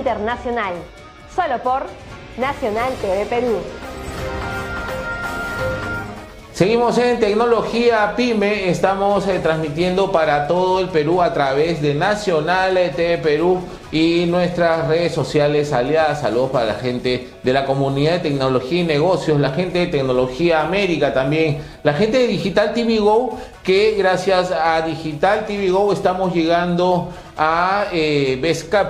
Internacional, solo por Nacional TV Perú. Seguimos en Tecnología Pyme, estamos eh, transmitiendo para todo el Perú a través de Nacional TV Perú y nuestras redes sociales aliadas. Saludos para la gente de la comunidad de tecnología y negocios, la gente de Tecnología América también, la gente de Digital TV Go, que gracias a Digital TV Go estamos llegando a eh,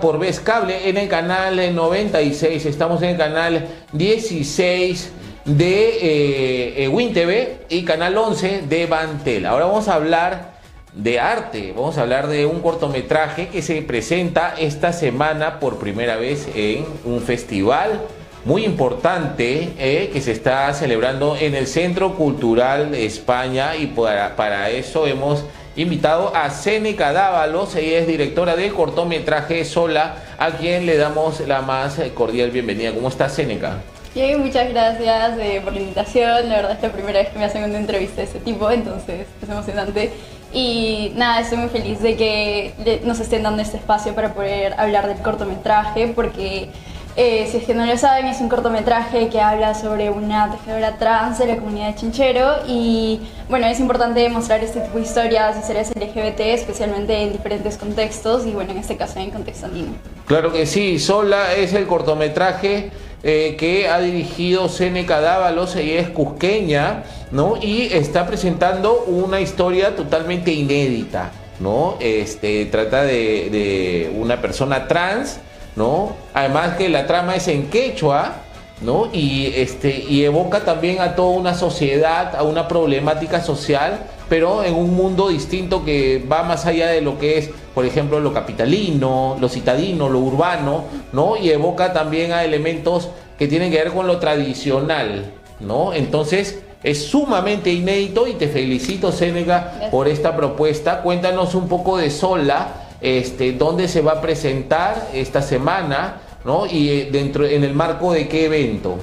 por Vez Cable en el canal 96, estamos en el canal 16 de eh, WinTV y Canal 11 de Bantel. Ahora vamos a hablar de arte, vamos a hablar de un cortometraje que se presenta esta semana por primera vez en un festival muy importante eh, que se está celebrando en el Centro Cultural de España y para, para eso hemos invitado a Seneca Dávalos, ella es directora del cortometraje Sola, a quien le damos la más cordial bienvenida. ¿Cómo está Seneca? Bien, muchas gracias eh, por la invitación. La verdad es la primera vez que me hacen una entrevista de ese tipo, entonces es emocionante. Y nada, estoy muy feliz de que nos estén dando este espacio para poder hablar del cortometraje, porque eh, si es que no lo saben, es un cortometraje que habla sobre una tejedora trans de la comunidad de Chinchero y bueno, es importante mostrar este tipo de historias y series LGBT, especialmente en diferentes contextos y bueno, en este caso en contexto andino. Claro que sí, Sola es el cortometraje eh, que ha dirigido Seneca Dávalos, ella es cusqueña, ¿no? Y está presentando una historia totalmente inédita, ¿no? Este, trata de, de una persona trans, ¿no? Además que la trama es en quechua, ¿no? Y, este, y evoca también a toda una sociedad, a una problemática social pero en un mundo distinto que va más allá de lo que es, por ejemplo, lo capitalino, lo citadino, lo urbano, ¿no? Y evoca también a elementos que tienen que ver con lo tradicional, ¿no? Entonces, es sumamente inédito y te felicito, Sénega, por esta propuesta. Cuéntanos un poco de Sola, este, dónde se va a presentar esta semana, ¿no? Y eh, dentro, en el marco de qué evento.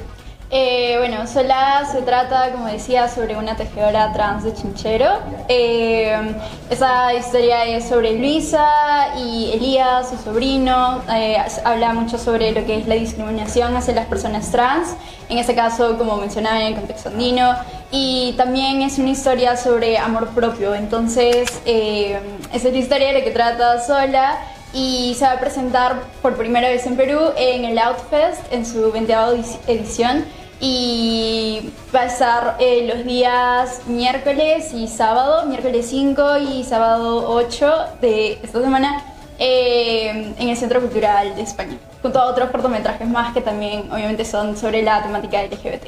Eh, bueno, Sola se trata, como decía, sobre una tejedora trans de Chinchero. Eh, esa historia es sobre Luisa y Elías, su sobrino. Eh, habla mucho sobre lo que es la discriminación hacia las personas trans, en este caso, como mencionaba en el contexto andino. Y también es una historia sobre amor propio. Entonces, esa es la historia de la que trata Sola y se va a presentar por primera vez en Perú en el Outfest en su 20 edición y va a estar eh, los días miércoles y sábado, miércoles 5 y sábado 8 de esta semana eh, en el Centro Cultural de España, junto a otros cortometrajes más que también obviamente son sobre la temática LGBT.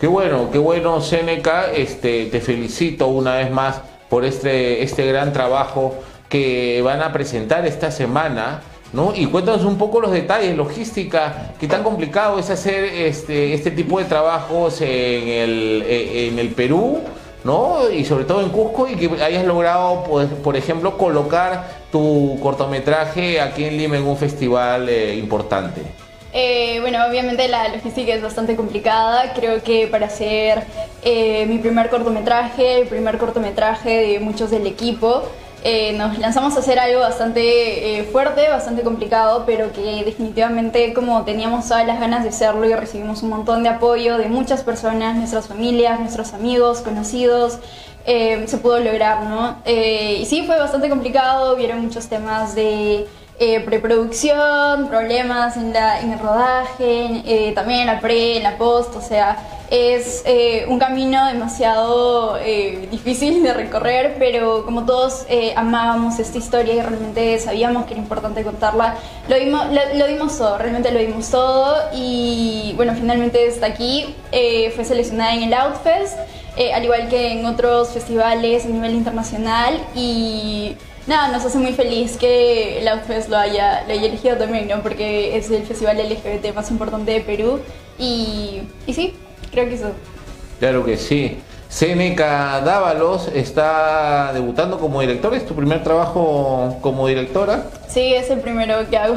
Qué bueno, qué bueno Seneca, este, te felicito una vez más por este, este gran trabajo que van a presentar esta semana. ¿No? Y cuéntanos un poco los detalles, logística, qué tan complicado es hacer este, este tipo de trabajos en el, e, en el Perú, ¿no? Y sobre todo en Cusco y que hayas logrado, pues, por ejemplo, colocar tu cortometraje aquí en Lima en un festival eh, importante. Eh, bueno, obviamente la logística es bastante complicada. Creo que para hacer eh, mi primer cortometraje, el primer cortometraje de muchos del equipo, eh, nos lanzamos a hacer algo bastante eh, fuerte, bastante complicado, pero que definitivamente como teníamos todas las ganas de hacerlo y recibimos un montón de apoyo de muchas personas, nuestras familias, nuestros amigos, conocidos, eh, se pudo lograr, ¿no? y sí, fue bastante complicado, vieron muchos temas de preproducción, problemas en, la, en el rodaje, también en la pre, en la post, o sea es eh, un camino demasiado eh, difícil de recorrer, pero como todos eh, amábamos esta historia y realmente sabíamos que era importante contarla, lo dimos, lo, dimos todo, realmente lo dimos todo y bueno, finalmente está aquí, fue seleccionada en el Outfest, al igual que en otros festivales a nivel internacional y nada, nos hace muy feliz que el Outfest lo haya, lo haya elegido también, ¿no? porque es el festival LGBT más importante de Perú y, y sí, Creo que eso. Claro que sí. Seneca Dávalos está debutando como director. ¿Es tu primer trabajo como directora? Sí, es el primero que hago.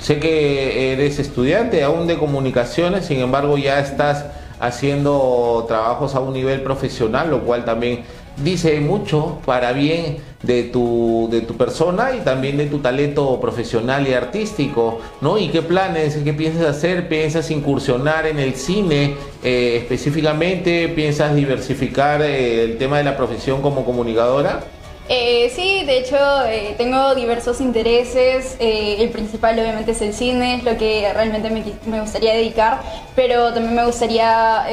Sé que eres estudiante aún de comunicaciones, sin embargo ya estás haciendo trabajos a un nivel profesional, lo cual también dice mucho para bien de tu, de tu persona y también de tu talento profesional y artístico, ¿no? ¿Y qué planes, qué piensas hacer? ¿Piensas incursionar en el cine eh, específicamente? ¿Piensas diversificar eh, el tema de la profesión como comunicadora? Eh, sí, de hecho eh, tengo diversos intereses. Eh, el principal obviamente es el cine, es lo que realmente me, me gustaría dedicar, pero también me gustaría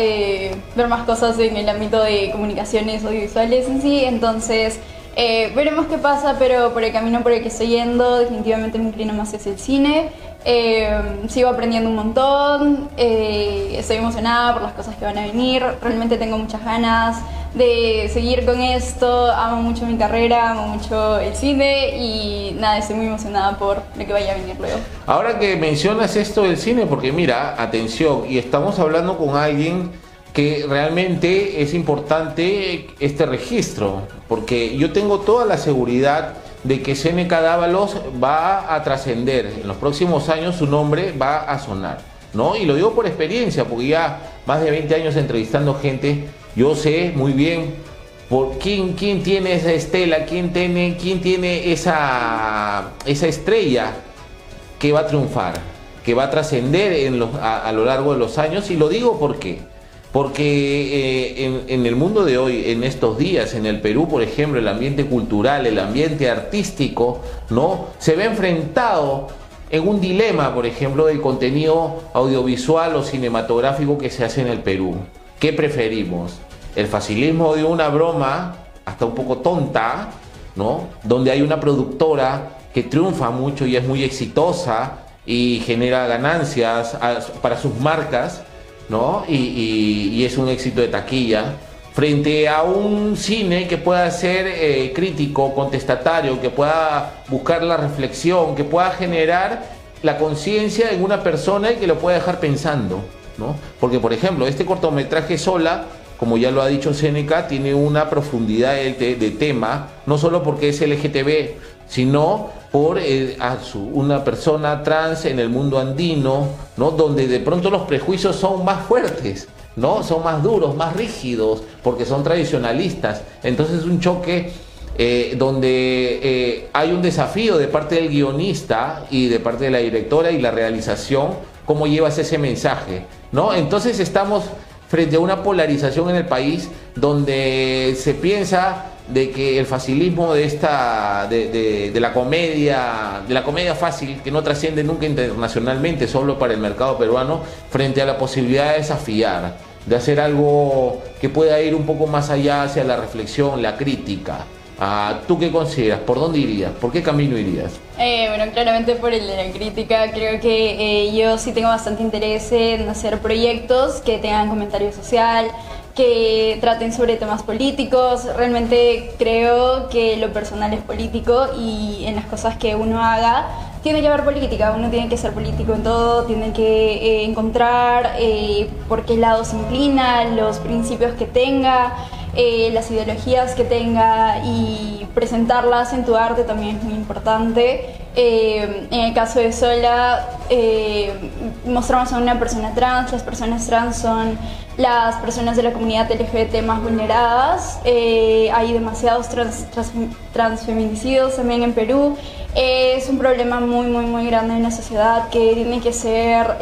ver más cosas en el ámbito de comunicaciones audiovisuales en sí. Entonces veremos qué pasa, pero por el camino por el que estoy yendo definitivamente me inclino más hacia el cine. Sigo aprendiendo un montón, estoy emocionada por las cosas que van a venir, realmente tengo muchas ganas de seguir con esto. Amo mucho mi carrera, amo mucho el cine y nada, estoy muy emocionada por lo que vaya a venir luego. Ahora que mencionas esto del cine, porque mira, atención, y estamos hablando con alguien que realmente es importante este registro, porque yo tengo toda la seguridad de que Seneca Dávalos va a trascender. En los próximos años su nombre va a sonar, ¿no? Y lo digo por experiencia, porque ya más de 20 años entrevistando gente yo sé muy bien por quién, quién tiene esa estela, quién tiene, quién tiene esa, esa estrella que va a triunfar, que va a trascender a, lo largo de los años. Y lo digo porque, porque eh, en, en, el mundo de hoy, en estos días, en el Perú, por ejemplo, el ambiente cultural, el ambiente artístico, ¿no? Se ve enfrentado en un dilema, por ejemplo, del contenido audiovisual o cinematográfico que se hace en el Perú. ¿Qué preferimos? El facilismo de una broma, hasta un poco tonta, ¿no? Donde hay una productora que triunfa mucho y es muy exitosa y genera ganancias para sus marcas, ¿no? Y, es un éxito de taquilla. Frente a un cine que pueda ser eh, crítico, contestatario, que pueda buscar la reflexión, que pueda generar la conciencia en una persona y que lo pueda dejar pensando. Porque, por ejemplo, este cortometraje sola, como ya lo ha dicho Seneca, tiene una profundidad de, tema, no solo porque es LGTB, sino por eh, una persona trans en el mundo andino, ¿no? Donde de pronto los prejuicios son más fuertes. ¿no? Son más duros, más rígidos, porque son tradicionalistas. Entonces es un choque eh, donde eh, hay un desafío de parte del guionista y de parte de la directora y la realización, cómo llevas ese mensaje. ¿no? Entonces estamos frente a una polarización en el país donde se piensa de que el facilismo de esta de, la comedia de la comedia fácil que no trasciende nunca internacionalmente solo para el mercado peruano frente a la posibilidad de desafiar de hacer algo que pueda ir un poco más allá hacia la reflexión la crítica Ah, ¿Tú qué consideras? ¿Por dónde irías? ¿Por qué camino irías? Eh, bueno, claramente por el de la crítica. Creo que eh, yo sí tengo bastante interés en hacer proyectos que tengan comentario social, que traten sobre temas políticos. Realmente creo que lo personal es político y en las cosas que uno haga tiene que haber política, uno tiene que ser político en todo, tiene que eh, encontrar por qué lado se inclina, los principios que tenga. Eh, las ideologías que tenga y presentarlas en tu arte también es muy importante. Eh, en el caso de Sola, eh, mostramos a una persona trans, las personas trans son las personas de la comunidad LGBT más vulneradas, hay demasiados trans, transfeminicidios también en Perú, es un problema muy, muy, muy grande en la sociedad que tiene que ser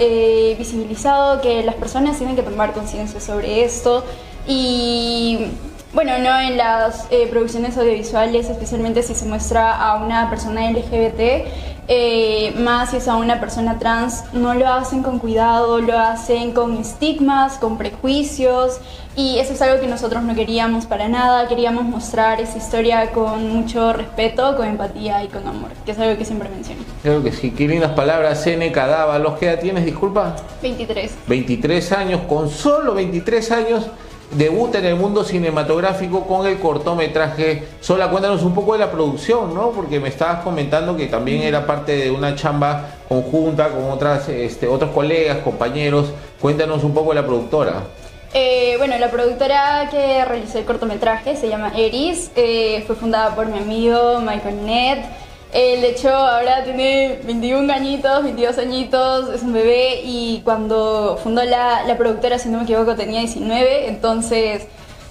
visibilizado, que las personas tienen que tomar conciencia sobre esto. Y bueno, no en las eh, producciones audiovisuales, especialmente si se muestra a una persona LGBT, eh, más si es a una persona trans, no lo hacen con cuidado, lo hacen con estigmas, con prejuicios, y eso es algo que nosotros no queríamos para nada, queríamos mostrar esa historia con mucho respeto, con empatía y con amor, que es algo que siempre menciono. Creo que sí, qué lindas palabras, Seneca Dávalos, ¿qué edad tienes, disculpa? 23. 23 años, con solo 23 años debuta en el mundo cinematográfico con el cortometraje Sola. Cuéntanos un poco de la producción, ¿no? Porque me estabas comentando que también era parte de una chamba conjunta con otras, este, otros colegas, compañeros. Cuéntanos un poco de la productora. Eh, bueno, la productora que realizó el cortometraje se llama Eris, eh, fue fundada por mi amigo Michael Ned. Él, de hecho, ahora tiene 21 añitos, 22 añitos, es un bebé y cuando fundó la, la productora, si no me equivoco, tenía 19, entonces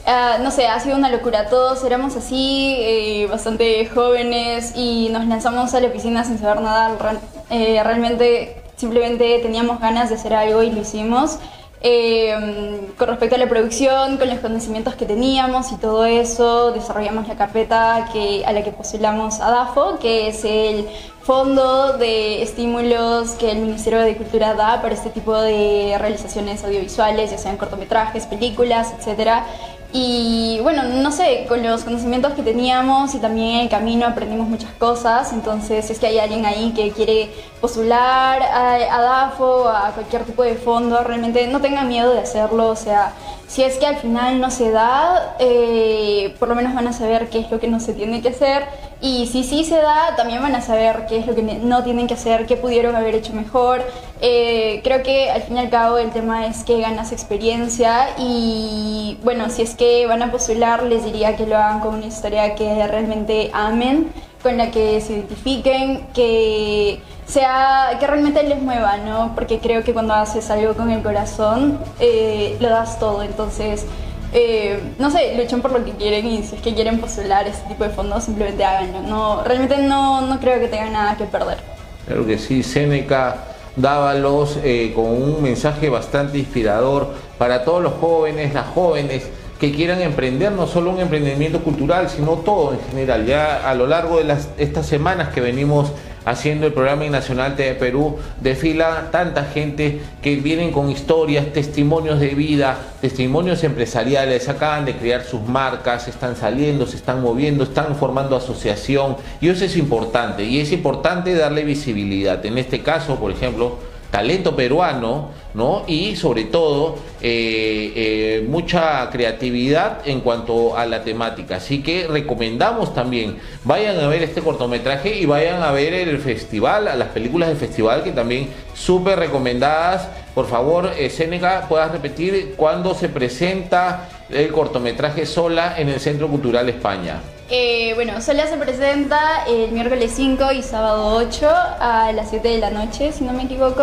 Ah, no sé, ha sido una locura. Todos éramos así, eh, bastante jóvenes y nos lanzamos a la piscina sin saber nadar. Eh, realmente simplemente teníamos ganas de hacer algo y lo hicimos. Eh, con respecto a la producción, con los conocimientos que teníamos y todo eso, desarrollamos la carpeta a la que postulamos a DAFO, que es el fondo de estímulos que el Ministerio de Cultura da para este tipo de realizaciones audiovisuales, ya sean cortometrajes, películas, etcétera. Y bueno, no sé, con los conocimientos que teníamos y también en el camino aprendimos muchas cosas, entonces si es que hay alguien ahí que quiere postular a, a DAFO, a cualquier tipo de fondo, realmente no tengan miedo de hacerlo, o sea, si es que al final no se da, eh, por lo menos van a saber qué es lo que no se tiene que hacer y si sí se da, también van a saber qué es lo que no tienen que hacer, qué pudieron haber hecho mejor. Eh, creo que al fin y al cabo el tema es que ganas experiencia y bueno, si es que van a postular, les diría que lo hagan con una historia que realmente amen, con la que se identifiquen, que sea que realmente les mueva, ¿no? Porque creo que cuando haces algo con el corazón, eh, lo das todo, entonces eh, no sé, luchen por lo que quieren y si es que quieren postular ese tipo de fondos, simplemente háganlo. No, realmente no, no creo que tengan nada que perder. Claro que sí, Seneca Dávalos eh, con un mensaje bastante inspirador para todos los jóvenes, las jóvenes que quieran emprender no solo un emprendimiento cultural, sino todo en general. Ya a lo largo de las, estas semanas que venimos haciendo el programa Nacional de Perú, desfila tanta gente que vienen con historias, testimonios de vida, testimonios empresariales, acaban de crear sus marcas, están saliendo, se están moviendo, están formando asociación y eso es importante y es importante darle visibilidad. En este caso, por ejemplo, talento peruano, ¿no? Y sobre todo eh, eh, mucha creatividad en cuanto a la temática. Así que recomendamos también, vayan a ver este cortometraje y vayan a ver el festival, a las películas del festival que también súper recomendadas. Por favor, eh, Seneca, puedas repetir cuándo se presenta el cortometraje Sola en el Centro Cultural España. Eh, bueno, Sola se presenta el miércoles 5 y sábado 8 a las 7 de la noche, si no me equivoco.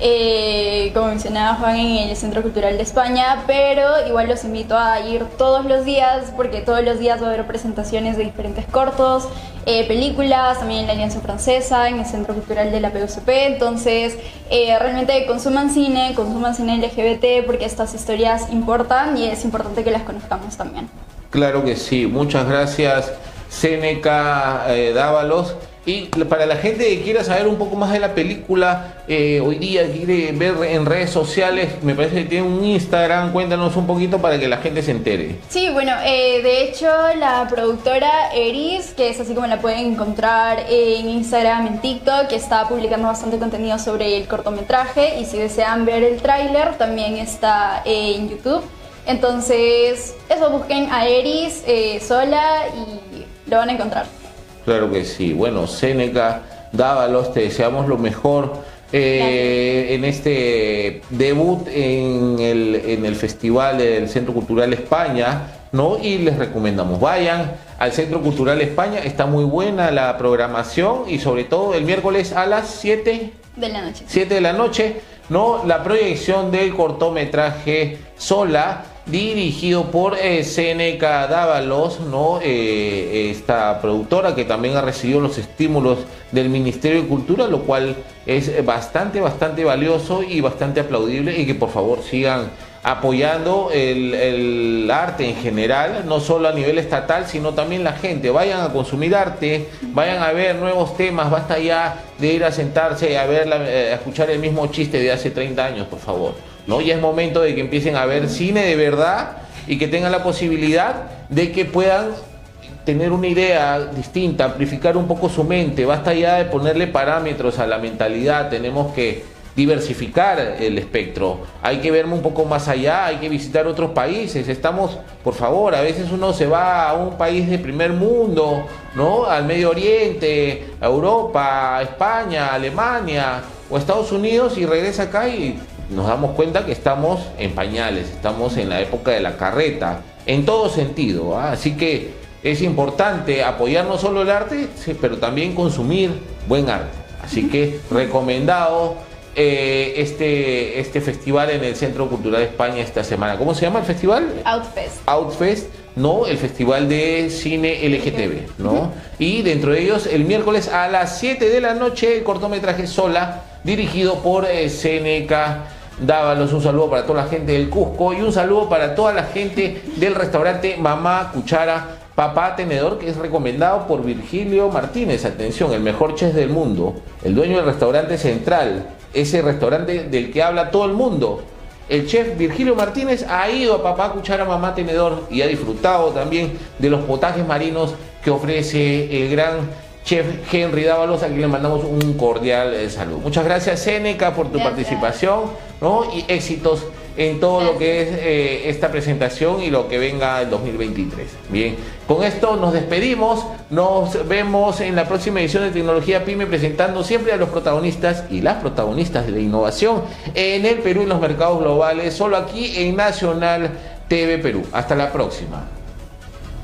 Eh, como mencionaba Juan, en el Centro Cultural de España, pero igual los invito a ir todos los días, porque todos los días va a haber presentaciones de diferentes cortos, eh, películas, también en la Alianza Francesa, en el Centro Cultural de la PUCP, entonces realmente consuman cine, consuman cine LGBT, porque estas historias importan y es importante que las conozcamos también. Claro que sí, muchas gracias Seneca eh, Dávalos. Y para la gente que quiera saber un poco más de la película, eh, hoy día quiere ver en redes sociales, me parece que tiene un Instagram, cuéntanos un poquito para que la gente se entere. Sí, bueno, eh, de hecho la productora Eris, que es así como la pueden encontrar en Instagram, en TikTok, que está publicando bastante contenido sobre el cortometraje y si desean ver el tráiler también está en YouTube. Entonces, eso, busquen a Eris eh, sola y lo van a encontrar. Claro que sí. Bueno, Seneca, Dávalos, te deseamos lo mejor eh, en este debut en el, en el Festival del Centro Cultural España, ¿no? Y les recomendamos, vayan al Centro Cultural España, está muy buena la programación y sobre todo el miércoles a las 7 de la noche. 7 de la noche, ¿no? La proyección del cortometraje Sola dirigido por eh, Seneca Dávalos, ¿no? Eh, esta productora que también ha recibido los estímulos del Ministerio de Cultura, lo cual es bastante, bastante valioso y bastante aplaudible y que por favor sigan apoyando el, el, arte en general, no solo a nivel estatal, sino también la gente. Vayan a consumir arte, vayan a ver nuevos temas, basta ya de ir a sentarse a, ver eh, a escuchar el mismo chiste de hace 30 años, por favor. ¿No? Ya es momento de que empiecen a ver cine de verdad y que tengan la posibilidad de que puedan tener una idea distinta, amplificar un poco su mente. Basta ya de ponerle parámetros a la mentalidad, tenemos que diversificar el espectro. Hay que verme un poco más allá, hay que visitar otros países. Estamos, por favor, a veces uno se va a un país de primer mundo, ¿no? Al Medio Oriente, a Europa, a España, Alemania o Estados Unidos y regresa acá y nos damos cuenta que estamos en pañales, estamos en la época de la carreta, en todo sentido. ¿ah? Así que es importante apoyar no solo el arte, pero también consumir buen arte. Así que recomendado eh, este, este festival en el Centro Cultural de España esta semana. ¿Cómo se llama el festival? Outfest. Outfest, ¿no? El Festival de Cine LGTB, ¿no? Y dentro de ellos, el miércoles a las 7 de la noche, el cortometraje Sola, dirigido por eh, Seneca Dávalos. Un saludo para toda la gente del Cusco y un saludo para toda la gente del restaurante Mamá Cuchara Papá Tenedor, que es recomendado por Virgilio Martínez. Atención, el mejor chef del mundo, el dueño del restaurante Central, ese restaurante del que habla todo el mundo. El chef Virgilio Martínez ha ido a Papá Cuchara Mamá Tenedor y ha disfrutado también de los potajes marinos que ofrece el gran chef Henry Dávalos, a quien le mandamos un cordial eh, saludo. Muchas gracias, Seneca, por tu Gracias. participación y éxitos en todo lo que es eh, esta presentación y lo que venga el 2023. Bien, con esto nos despedimos, nos vemos en la próxima edición de Tecnología Pyme presentando siempre a los protagonistas y las protagonistas de la innovación en el Perú y los mercados globales, solo aquí en Nacional TV Perú. Hasta la próxima.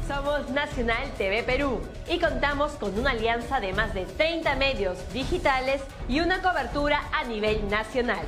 Somos Nacional TV Perú y contamos con una alianza de más de 30 medios digitales y una cobertura a nivel nacional.